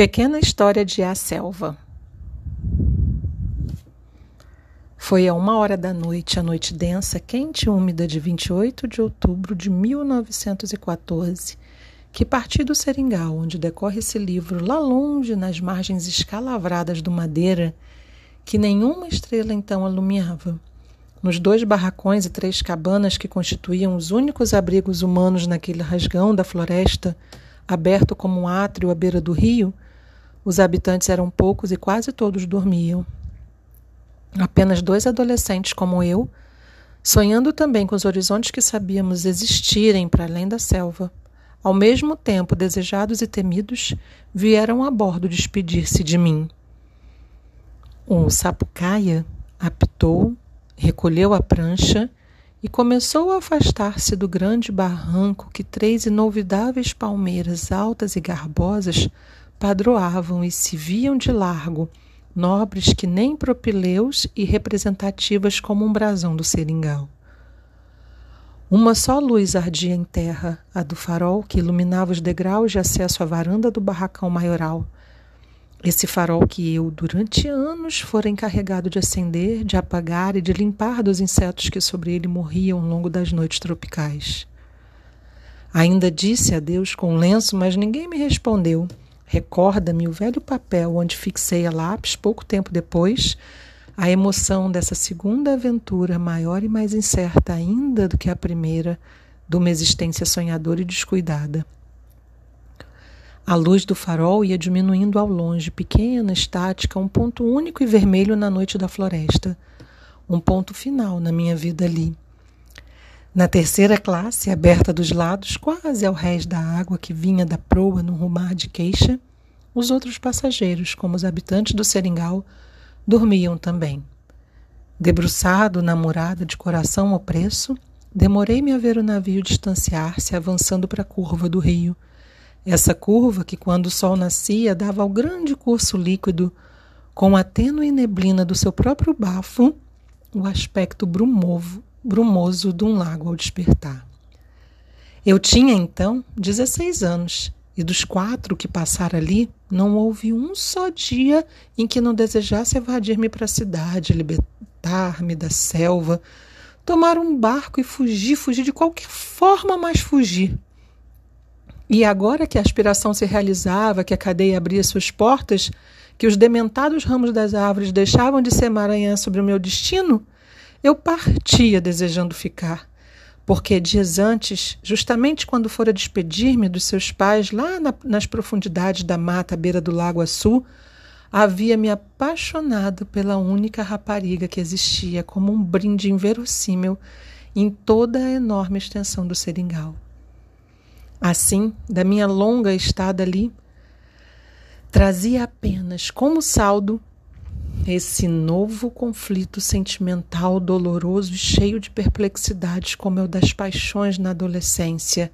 Pequena História de A Selva Foi a uma hora da noite, a noite densa, quente e úmida de 28 de outubro de 1914, que parti do Seringal, onde decorre esse livro, lá longe, nas margens escalavradas do Madeira, que nenhuma estrela então alumiava. Nos dois barracões e três cabanas que constituíam os únicos abrigos humanos naquele rasgão da floresta, aberto como um átrio à beira do rio, os habitantes eram poucos e quase todos dormiam. Apenas dois adolescentes como eu, sonhando também com os horizontes que sabíamos existirem para além da selva, ao mesmo tempo desejados e temidos, vieram a bordo despedir-se de mim. Um sapucaia apitou, recolheu a prancha e começou a afastar-se do grande barranco que três inolvidáveis palmeiras altas e garbosas padroavam e se viam de largo, nobres que nem propileus e representativas como um brasão do seringal. Uma só luz ardia em terra, a do farol que iluminava os degraus de acesso à varanda do barracão maioral. Esse farol que eu, durante anos, fora encarregado de acender, de apagar e de limpar dos insetos que sobre ele morriam ao longo das noites tropicais. Ainda disse a Deus com lenço, mas ninguém me respondeu. Recorda-me o velho papel onde fixei a lápis pouco tempo depois, a emoção dessa segunda aventura, maior e mais incerta ainda do que a primeira, de uma existência sonhadora e descuidada. A luz do farol ia diminuindo ao longe, pequena, estática, um ponto único e vermelho na noite da floresta. Um ponto final na minha vida ali. Na terceira classe, aberta dos lados, quase ao rés da água que vinha da proa num rumar de queixa, os outros passageiros, como os habitantes do seringal, dormiam também. Debruçado na murada de coração opresso, demorei-me a ver o navio distanciar-se, avançando para a curva do rio essa curva que, quando o sol nascia, dava ao grande curso líquido, com a tênue neblina do seu próprio bafo, o aspecto brumovo, brumoso de um lago ao despertar. Eu tinha então 16 anos e dos quatro que passaram ali, não houve um só dia em que não desejasse evadir-me para a cidade, libertar-me da selva, tomar um barco e fugir, fugir de qualquer forma, mas fugir. E agora que a aspiração se realizava, que a cadeia abria suas portas, que os dementados ramos das árvores deixavam de se emaranhar sobre o meu destino, eu partia desejando ficar. Porque dias antes, justamente quando fora despedir-me dos seus pais lá na, nas profundidades da mata à beira do Lago Açu, havia me apaixonado pela única rapariga que existia como um brinde inverossímil em toda a enorme extensão do seringal. Assim, da minha longa estada ali, trazia apenas como saldo esse novo conflito sentimental doloroso e cheio de perplexidades, como é o das paixões na adolescência,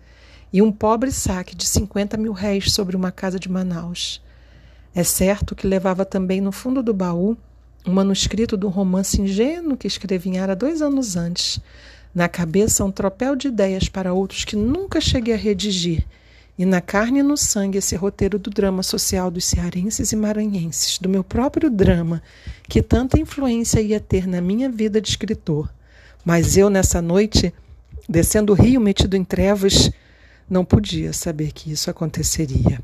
e um pobre saque de 50 mil réis sobre uma casa de Manaus. É certo que levava também no fundo do baú um manuscrito um romance ingênuo que escrevinhara dois anos antes, na cabeça, um tropel de ideias para outros que nunca cheguei a redigir. E na carne e no sangue, esse roteiro do drama social dos cearenses e maranhenses, do meu próprio drama, que tanta influência ia ter na minha vida de escritor. Mas eu, nessa noite, descendo o rio metido em trevas, não podia saber que isso aconteceria.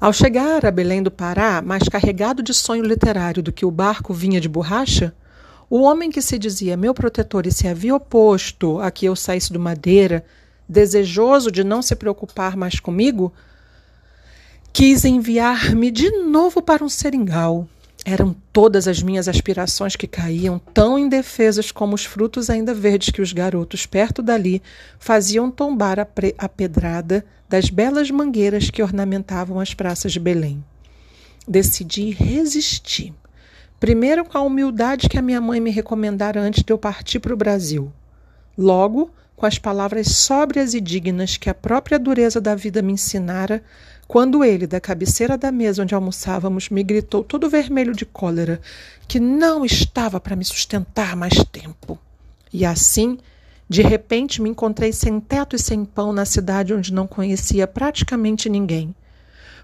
Ao chegar a Belém do Pará, mais carregado de sonho literário do que o barco vinha de borracha, o homem que se dizia meu protetor e se havia oposto a que eu saísse do Madeira, desejoso de não se preocupar mais comigo, quis enviar-me de novo para um seringal. Eram todas as minhas aspirações que caíam, tão indefesas como os frutos ainda verdes que os garotos perto dali faziam tombar a, a pedrada das belas mangueiras que ornamentavam as praças de Belém. Decidi resistir Primeiro, com a humildade que a minha mãe me recomendara antes de eu partir para o Brasil. Logo, com as palavras sóbrias e dignas que a própria dureza da vida me ensinara, quando ele, da cabeceira da mesa onde almoçávamos, me gritou todo vermelho de cólera que não estava para me sustentar mais tempo. E assim, de repente, me encontrei sem teto e sem pão na cidade onde não conhecia praticamente ninguém.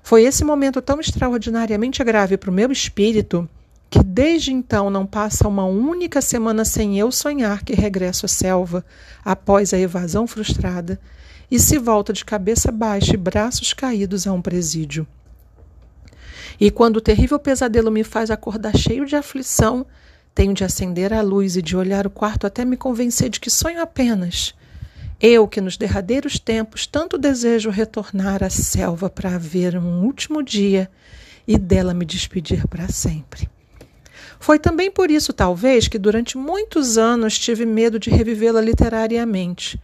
Foi esse momento tão extraordinariamente grave para o meu espírito que desde então não passa uma única semana sem eu sonhar que regresso à selva após a evasão frustrada e se volta de cabeça baixa e braços caídos a um presídio. E quando o terrível pesadelo me faz acordar cheio de aflição, tenho de acender a luz e de olhar o quarto até me convencer de que sonho apenas. Eu, que nos derradeiros tempos tanto desejo retornar à selva para ver um último dia e dela me despedir para sempre. Foi também por isso, talvez, que durante muitos anos tive medo de revivê-la literariamente.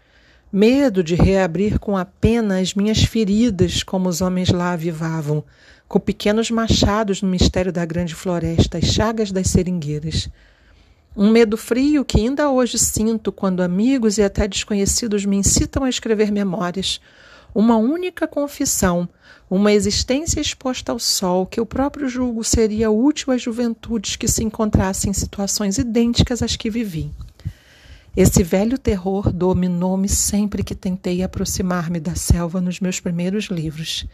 Medo de reabrir com a pena as minhas feridas, como os homens lá avivavam, com pequenos machados no mistério da grande floresta, as chagas das seringueiras. Um medo frio que ainda hoje sinto quando amigos e até desconhecidos me incitam a escrever memórias. Uma única confissão, uma existência exposta ao sol que eu próprio julgo seria útil às juventudes que se encontrassem em situações idênticas às que vivi. Esse velho terror dominou-me sempre que tentei aproximar-me da selva nos meus primeiros livros.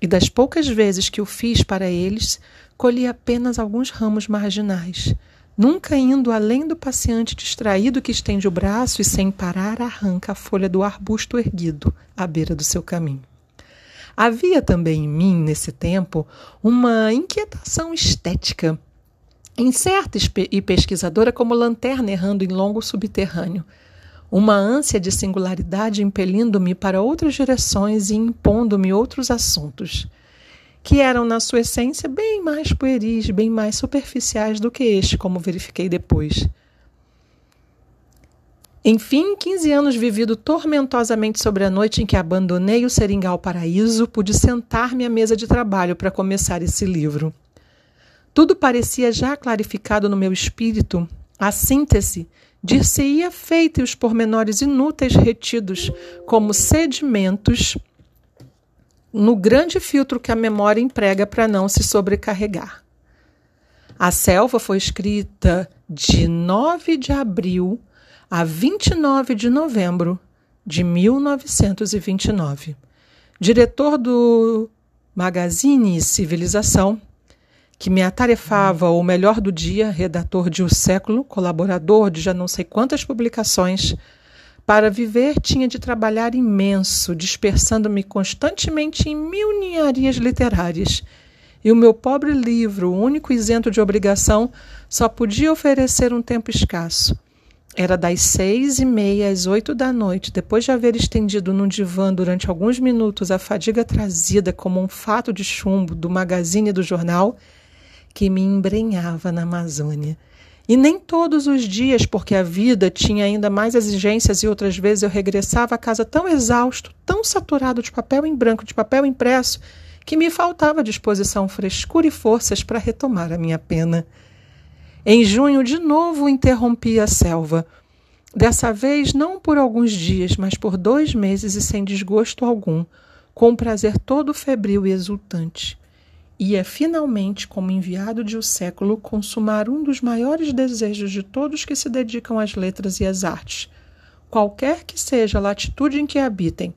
E das poucas vezes que o fiz para eles, colhi apenas alguns ramos marginais, nunca indo além do passeante distraído que estende o braço e sem parar arranca a folha do arbusto erguido à beira do seu caminho. Havia também em mim, nesse tempo, uma inquietação estética, incerta e pesquisadora como lanterna errando em longo subterrâneo, uma ânsia de singularidade impelindo-me para outras direções e impondo-me outros assuntos, que eram, na sua essência, bem mais pueris, bem mais superficiais do que este, como verifiquei depois. Enfim, 15 anos vivido tormentosamente sobre a noite em que abandonei o Seringal Paraíso, pude sentar-me à mesa de trabalho para começar esse livro. Tudo parecia já clarificado no meu espírito, a síntese dir-se-ia feita e os pormenores inúteis retidos como sedimentos no grande filtro que a memória emprega para não se sobrecarregar. A Selva foi escrita de 9 de abril a 29 de novembro de 1929. Diretor do Magazine Civilização, que me atarefava o melhor do dia, redator de O Século, colaborador de já não sei quantas publicações, para viver tinha de trabalhar imenso, dispersando-me constantemente em mil ninharias literárias. E o meu pobre livro, único isento de obrigação, só podia oferecer um tempo escasso. Era das seis e meia às oito da noite, depois de haver estendido num divã durante alguns minutos a fadiga trazida como um fato de chumbo do magazine do jornal, que me embrenhava na Amazônia. E nem todos os dias, porque a vida tinha ainda mais exigências e outras vezes eu regressava a casa tão exausto, tão saturado de papel em branco, de papel impresso, que me faltava disposição, frescura e forças para retomar a minha pena. Em junho, de novo interrompi a selva. Dessa vez, não por alguns dias, mas por dois meses e sem desgosto algum, com um prazer todo febril e exultante ia finalmente, como enviado de o século, consumar um dos maiores desejos de todos que se dedicam às letras e às artes, qualquer que seja a latitude em que habitem.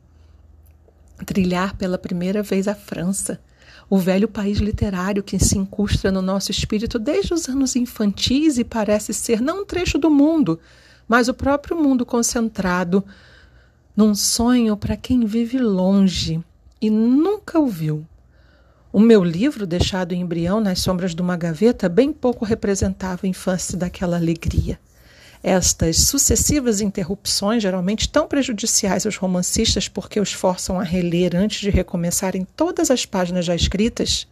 Trilhar pela primeira vez a França, o velho país literário que se incrustra no nosso espírito desde os anos infantis e parece ser não um trecho do mundo, mas o próprio mundo concentrado num sonho para quem vive longe e nunca o viu. O meu livro, deixado em embrião nas sombras de uma gaveta, bem pouco representava a infância daquela alegria. Estas sucessivas interrupções, geralmente tão prejudiciais aos romancistas porque os forçam a reler antes de recomeçarem todas as páginas já escritas,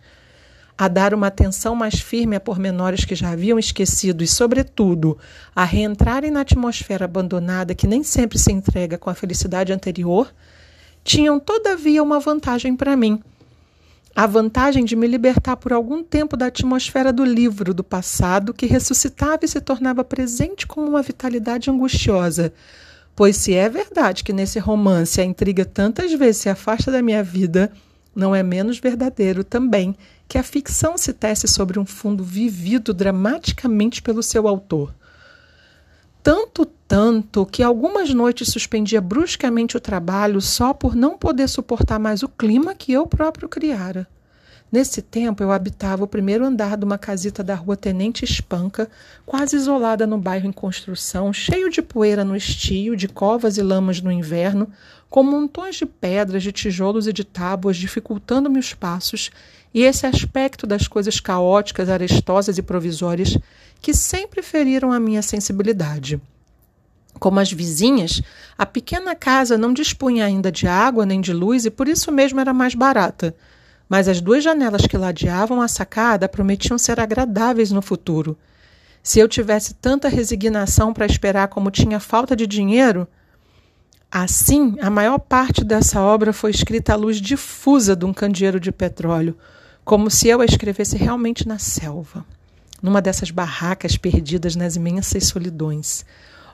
a dar uma atenção mais firme a pormenores que já haviam esquecido e, sobretudo, a reentrarem na atmosfera abandonada que nem sempre se entrega com a felicidade anterior, tinham, todavia, uma vantagem para mim a vantagem de me libertar por algum tempo da atmosfera do livro do passado que ressuscitava e se tornava presente com uma vitalidade angustiosa. Pois se é verdade que nesse romance a intriga tantas vezes se afasta da minha vida, não é menos verdadeiro também que a ficção se tece sobre um fundo vivido dramaticamente pelo seu autor. Tanto, tanto, que algumas noites suspendia bruscamente o trabalho só por não poder suportar mais o clima que eu próprio criara. Nesse tempo, eu habitava o primeiro andar de uma casita da rua Tenente Espanca, quase isolada no bairro em construção, cheio de poeira no estio, de covas e lamas no inverno, com montões de pedras, de tijolos e de tábuas dificultando-me os passos, e esse aspecto das coisas caóticas, arestosas e provisórias que sempre feriram a minha sensibilidade. Como as vizinhas, a pequena casa não dispunha ainda de água nem de luz e por isso mesmo era mais barata mas as duas janelas que ladeavam a sacada prometiam ser agradáveis no futuro. Se eu tivesse tanta resignação para esperar como tinha falta de dinheiro, assim a maior parte dessa obra foi escrita à luz difusa de um candeeiro de petróleo, como se eu a escrevesse realmente na selva, numa dessas barracas perdidas nas imensas solidões,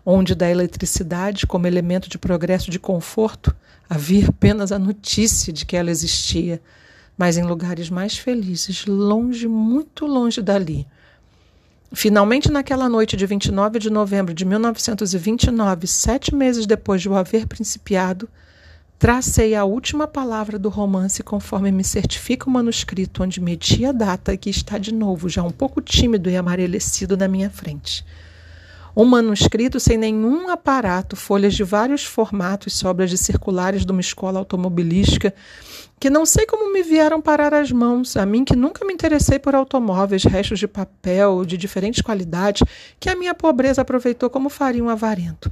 onde da eletricidade como elemento de progresso de conforto havia apenas a notícia de que ela existia mas em lugares mais felizes, longe, muito longe dali. Finalmente, naquela noite de 29 de novembro de 1929, sete meses depois de o haver principiado, tracei a última palavra do romance conforme me certifica o manuscrito, onde meti a data que está de novo, já um pouco tímido e amarelecido na minha frente. Um manuscrito sem nenhum aparato, folhas de vários formatos, sobras de circulares de uma escola automobilística, que não sei como me vieram parar as mãos, a mim que nunca me interessei por automóveis, restos de papel de diferentes qualidades, que a minha pobreza aproveitou como faria um avarento.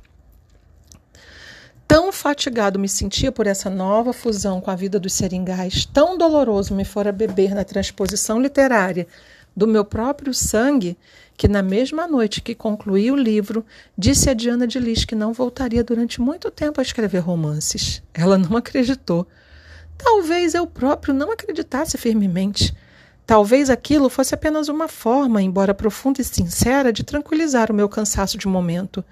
Tão fatigado me sentia por essa nova fusão com a vida dos seringais, tão doloroso me fora beber na transposição literária do meu próprio sangue, que na mesma noite que concluí o livro, disse a Diana de Lis que não voltaria durante muito tempo a escrever romances. Ela não acreditou. Talvez eu próprio não acreditasse firmemente. Talvez aquilo fosse apenas uma forma, embora profunda e sincera, de tranquilizar o meu cansaço de momento.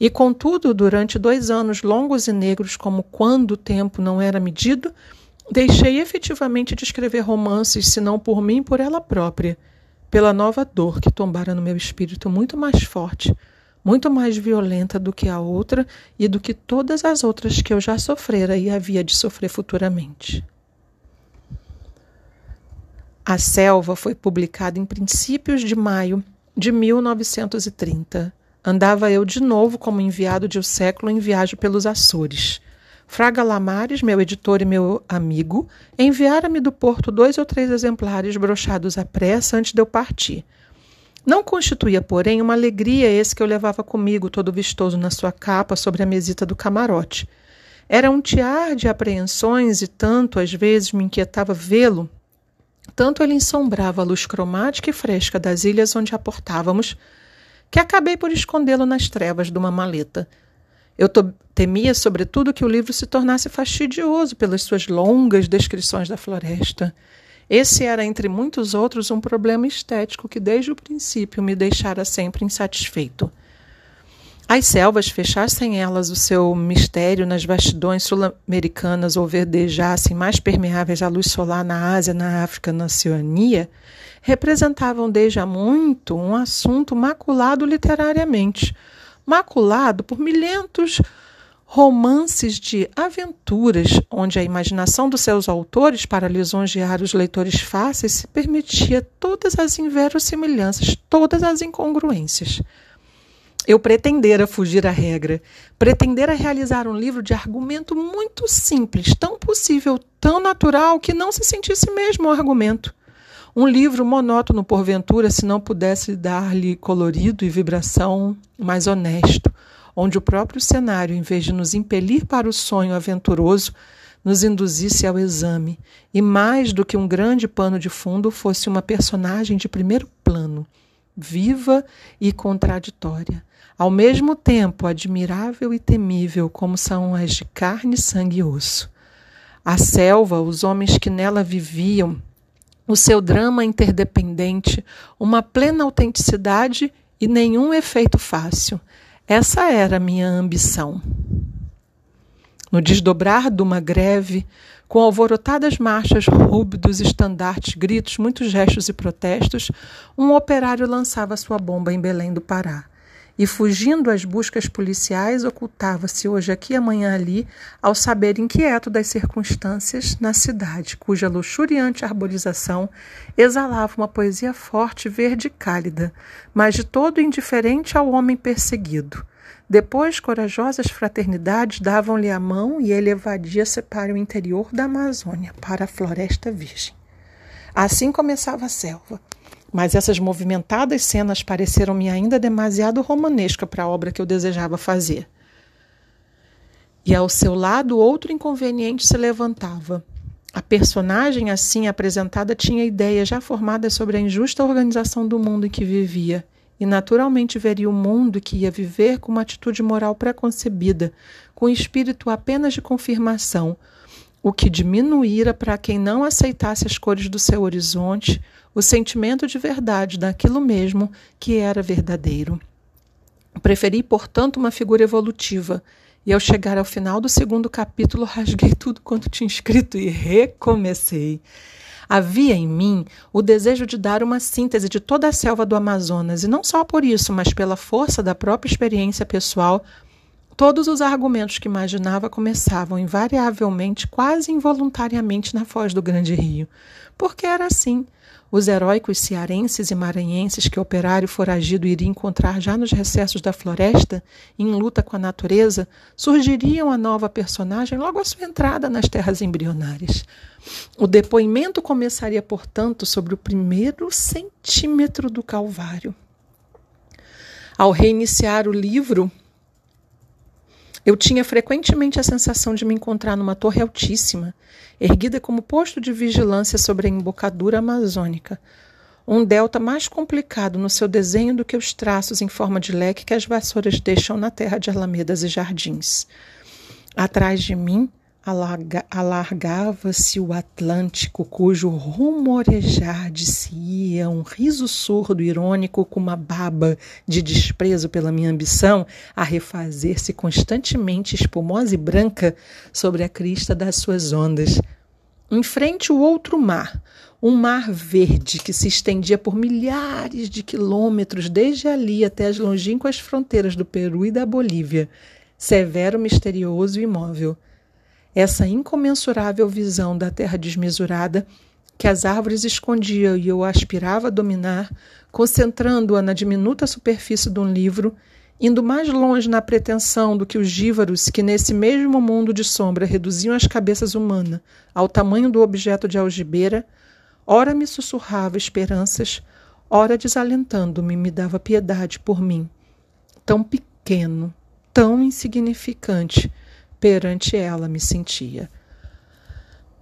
E, contudo, durante dois anos longos e negros, como quando o tempo não era medido, deixei efetivamente de escrever romances, se não por mim, por ela própria pela nova dor que tombara no meu espírito muito mais forte, muito mais violenta do que a outra e do que todas as outras que eu já sofrera e havia de sofrer futuramente. A Selva foi publicada em princípios de maio de 1930. Andava eu de novo como enviado de um século em viagem pelos Açores. Fraga Lamares, meu editor e meu amigo, enviara-me do porto dois ou três exemplares brochados à pressa antes de eu partir. Não constituía, porém, uma alegria esse que eu levava comigo, todo vistoso na sua capa, sobre a mesita do camarote. Era um tiar de apreensões e tanto, às vezes, me inquietava vê-lo, tanto ele ensombrava a luz cromática e fresca das ilhas onde aportávamos, que acabei por escondê-lo nas trevas de uma maleta. Eu temia, sobretudo, que o livro se tornasse fastidioso pelas suas longas descrições da floresta. Esse era, entre muitos outros, um problema estético que desde o princípio me deixara sempre insatisfeito. As selvas fechassem elas o seu mistério nas vastidões sul-americanas ou verdejassem mais permeáveis à luz solar na Ásia, na África, na Oceania, representavam desde há muito um assunto maculado literariamente, maculado por milhentos romances de aventuras, onde a imaginação dos seus autores, para lisonjear os leitores fáceis, se permitia todas as inverossimilhanças, todas as incongruências. Eu pretendera fugir à regra, pretendera realizar um livro de argumento muito simples, tão possível, tão natural, que não se sentisse mesmo o argumento. Um livro monótono, porventura, se não pudesse dar-lhe colorido e vibração mais honesto, onde o próprio cenário, em vez de nos impelir para o sonho aventuroso, nos induzisse ao exame, e mais do que um grande pano de fundo, fosse uma personagem de primeiro plano, viva e contraditória, ao mesmo tempo admirável e temível, como são as de carne, sangue e osso. A selva, os homens que nela viviam, o seu drama interdependente, uma plena autenticidade e nenhum efeito fácil. Essa era a minha ambição. No desdobrar de uma greve, com alvorotadas marchas, rúbidos estandartes, gritos, muitos gestos e protestos, um operário lançava sua bomba em Belém do Pará. E, fugindo às buscas policiais, ocultava-se hoje aqui, amanhã ali, ao saber inquieto das circunstâncias na cidade, cuja luxuriante arborização exalava uma poesia forte, verde e cálida, mas de todo indiferente ao homem perseguido. Depois, corajosas fraternidades davam-lhe a mão e ele evadia-se para o interior da Amazônia, para a floresta virgem. Assim começava a selva. Mas essas movimentadas cenas pareceram-me ainda demasiado romanesca para a obra que eu desejava fazer. E ao seu lado, outro inconveniente se levantava. A personagem assim apresentada tinha ideias já formadas sobre a injusta organização do mundo em que vivia e naturalmente veria o mundo que ia viver com uma atitude moral preconcebida, com espírito apenas de confirmação, o que diminuíra para quem não aceitasse as cores do seu horizonte o sentimento de verdade daquilo mesmo que era verdadeiro. Preferi, portanto, uma figura evolutiva, e ao chegar ao final do segundo capítulo, rasguei tudo quanto tinha escrito e recomecei. Havia em mim o desejo de dar uma síntese de toda a selva do Amazonas, e não só por isso, mas pela força da própria experiência pessoal. Todos os argumentos que imaginava começavam invariavelmente, quase involuntariamente, na foz do grande rio. Porque era assim. Os heróicos cearenses e maranhenses que o operário foragido iria encontrar já nos recessos da floresta, em luta com a natureza, surgiriam a nova personagem logo à sua entrada nas terras embrionárias. O depoimento começaria, portanto, sobre o primeiro centímetro do Calvário. Ao reiniciar o livro, eu tinha frequentemente a sensação de me encontrar numa torre altíssima, erguida como posto de vigilância sobre a embocadura amazônica. Um delta mais complicado no seu desenho do que os traços em forma de leque que as vassouras deixam na terra de alamedas e jardins. Atrás de mim, alargava-se o Atlântico, cujo rumorejar de se ia um riso surdo irônico com uma baba de desprezo pela minha ambição a refazer-se constantemente espumosa e branca sobre a crista das suas ondas. Em frente, o outro mar, um mar verde que se estendia por milhares de quilômetros desde ali até as longínquas fronteiras do Peru e da Bolívia, severo, misterioso e imóvel essa incomensurável visão da terra desmesurada que as árvores escondiam e eu aspirava a dominar, concentrando-a na diminuta superfície de um livro, indo mais longe na pretensão do que os gívaros que nesse mesmo mundo de sombra reduziam as cabeças humanas ao tamanho do objeto de algibeira, ora me sussurrava esperanças, ora desalentando-me me dava piedade por mim, tão pequeno, tão insignificante, perante ela me sentia.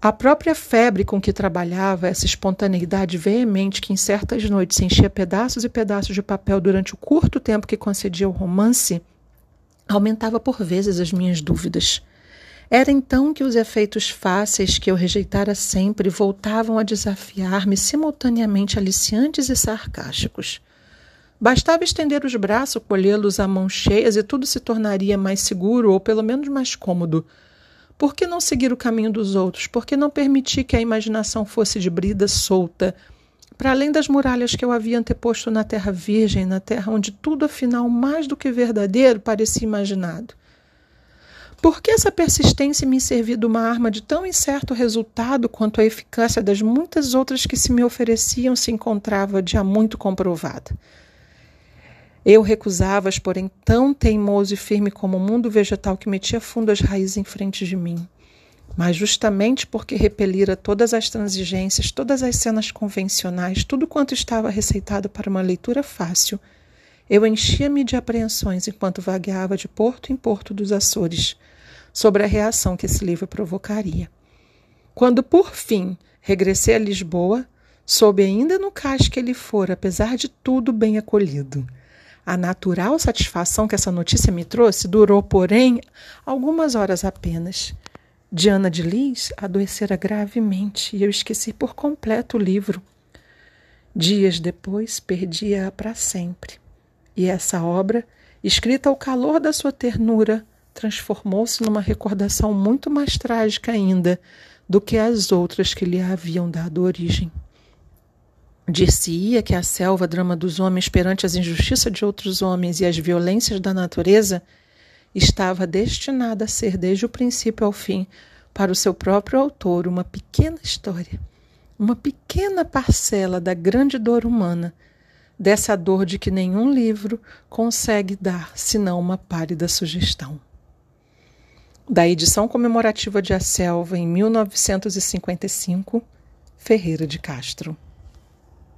A própria febre com que trabalhava, essa espontaneidade veemente que em certas noites enchia pedaços e pedaços de papel durante o curto tempo que concedia ao romance, aumentava por vezes as minhas dúvidas. Era então que os efeitos fáceis que eu rejeitara sempre voltavam a desafiar-me simultaneamente aliciantes e sarcásticos. Bastava estender os braços, colhê-los a mãos cheias e tudo se tornaria mais seguro ou pelo menos mais cômodo. Por que não seguir o caminho dos outros? Por que não permitir que a imaginação fosse de brida solta, para além das muralhas que eu havia anteposto na terra virgem, na terra onde tudo, afinal, mais do que verdadeiro, parecia imaginado? Por que essa persistência me serviu de uma arma de tão incerto resultado quanto a eficácia das muitas outras que se me ofereciam se encontrava há muito comprovada? Eu recusava-as, porém, tão teimoso e firme como o mundo vegetal que metia fundo as raízes em frente de mim. Mas justamente porque repelira todas as transigências, todas as cenas convencionais, tudo quanto estava receitado para uma leitura fácil, eu enchia-me de apreensões enquanto vagueava de porto em porto dos Açores, sobre a reação que esse livro provocaria. Quando, por fim, regressei a Lisboa, soube ainda no cais que ele fora, apesar de tudo, bem acolhido. A natural satisfação que essa notícia me trouxe durou, porém, algumas horas apenas. Diana de Lis adoecera gravemente e eu esqueci por completo o livro. Dias depois, perdia-a para sempre. E essa obra, escrita ao calor da sua ternura, transformou-se numa recordação muito mais trágica ainda do que as outras que lhe haviam dado origem. Dir-se-ia que a selva, drama dos homens perante as injustiças de outros homens e as violências da natureza, estava destinada a ser, desde o princípio ao fim, para o seu próprio autor, uma pequena história, uma pequena parcela da grande dor humana, dessa dor de que nenhum livro consegue dar senão uma pálida sugestão. Da edição comemorativa de A Selva, em 1955, Ferreira de Castro.